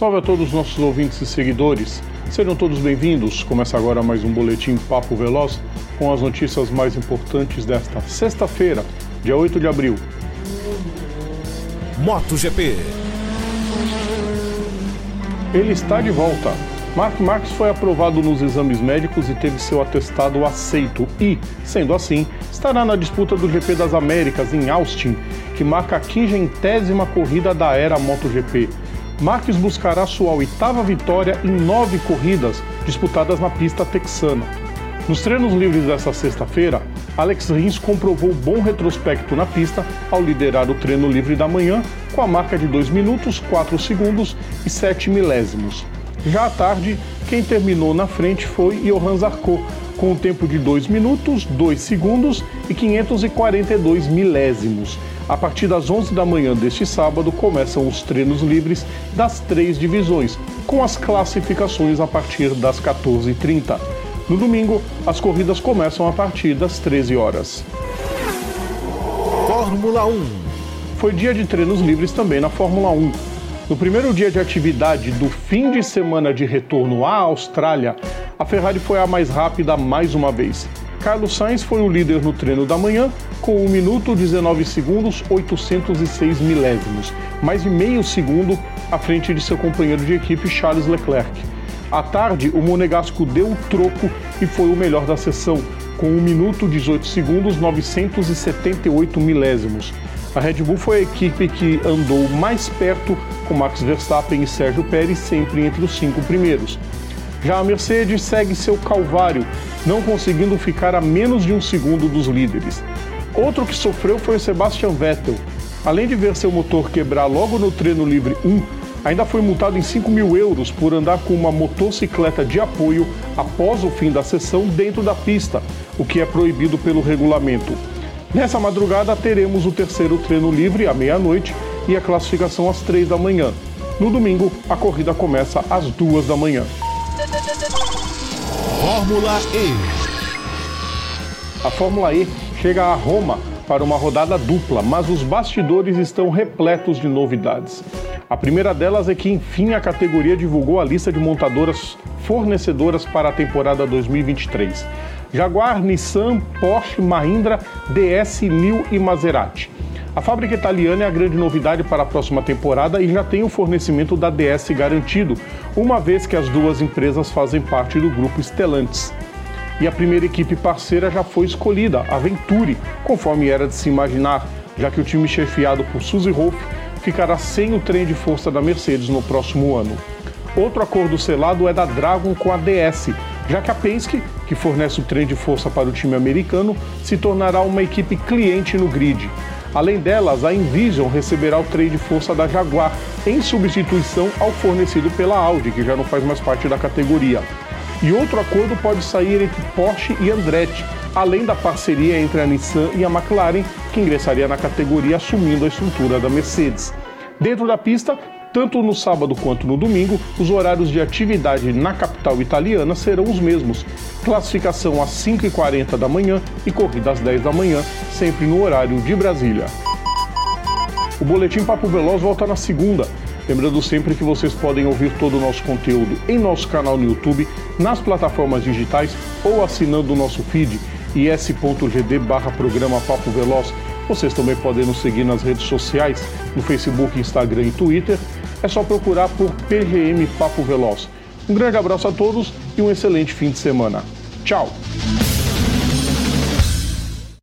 Salve a todos os nossos ouvintes e seguidores. Sejam todos bem-vindos. Começa agora mais um boletim Papo Veloz com as notícias mais importantes desta sexta-feira, dia 8 de abril. MotoGP. Ele está de volta. Mark Marques foi aprovado nos exames médicos e teve seu atestado aceito e, sendo assim, estará na disputa do GP das Américas em Austin, que marca a quingentésima corrida da era MotoGP. Marques buscará sua oitava vitória em nove corridas disputadas na pista texana. Nos treinos livres desta sexta-feira, Alex Rins comprovou bom retrospecto na pista ao liderar o treino livre da manhã com a marca de 2 minutos, 4 segundos e 7 milésimos. Já à tarde, quem terminou na frente foi Johan Zarco, com um tempo de 2 minutos, 2 segundos e 542 milésimos. A partir das 11 da manhã deste sábado começam os treinos livres das três divisões, com as classificações a partir das 14h30. No domingo, as corridas começam a partir das 13 horas. Fórmula 1. Foi dia de treinos livres também na Fórmula 1. No primeiro dia de atividade do fim de semana de retorno à Austrália, a Ferrari foi a mais rápida mais uma vez. Carlos Sainz foi o líder no treino da manhã, com 1 minuto 19 segundos 806 milésimos, mais de meio segundo à frente de seu companheiro de equipe Charles Leclerc. À tarde, o Monegasco deu o troco e foi o melhor da sessão, com 1 minuto 18 segundos 978 milésimos. A Red Bull foi a equipe que andou mais perto, com Max Verstappen e Sérgio Pérez sempre entre os cinco primeiros. Já a Mercedes segue seu calvário, não conseguindo ficar a menos de um segundo dos líderes. Outro que sofreu foi o Sebastian Vettel. Além de ver seu motor quebrar logo no treino livre 1, ainda foi multado em 5 mil euros por andar com uma motocicleta de apoio após o fim da sessão dentro da pista, o que é proibido pelo regulamento. Nessa madrugada teremos o terceiro treino livre à meia-noite e a classificação às três da manhã. No domingo, a corrida começa às duas da manhã. Fórmula E. A Fórmula E chega a Roma para uma rodada dupla, mas os bastidores estão repletos de novidades. A primeira delas é que, enfim, a categoria divulgou a lista de montadoras fornecedoras para a temporada 2023. Jaguar, Nissan, Porsche, Mahindra, DS, Nil e Maserati. A fábrica italiana é a grande novidade para a próxima temporada e já tem o fornecimento da DS garantido, uma vez que as duas empresas fazem parte do grupo Stellantis. E a primeira equipe parceira já foi escolhida, a Venturi, conforme era de se imaginar, já que o time chefiado por Suzy Wolff ficará sem o trem de força da Mercedes no próximo ano. Outro acordo selado é da Dragon com a DS, já que a Penske, que fornece o trem de força para o time americano, se tornará uma equipe cliente no grid. Além delas, a Envision receberá o trem de força da Jaguar, em substituição ao fornecido pela Audi, que já não faz mais parte da categoria. E outro acordo pode sair entre Porsche e Andretti, além da parceria entre a Nissan e a McLaren, que ingressaria na categoria assumindo a estrutura da Mercedes. Dentro da pista, tanto no sábado quanto no domingo, os horários de atividade na capital italiana serão os mesmos. Classificação às 5h40 da manhã e corrida às 10 da manhã, sempre no horário de Brasília. O Boletim Papo Veloz volta na segunda. Lembrando sempre que vocês podem ouvir todo o nosso conteúdo em nosso canal no YouTube, nas plataformas digitais ou assinando o nosso feed is.gd barra programa Papo Veloz. Vocês também podem nos seguir nas redes sociais, no Facebook, Instagram e Twitter é só procurar por PGM Papo Veloz. Um grande abraço a todos e um excelente fim de semana. Tchau!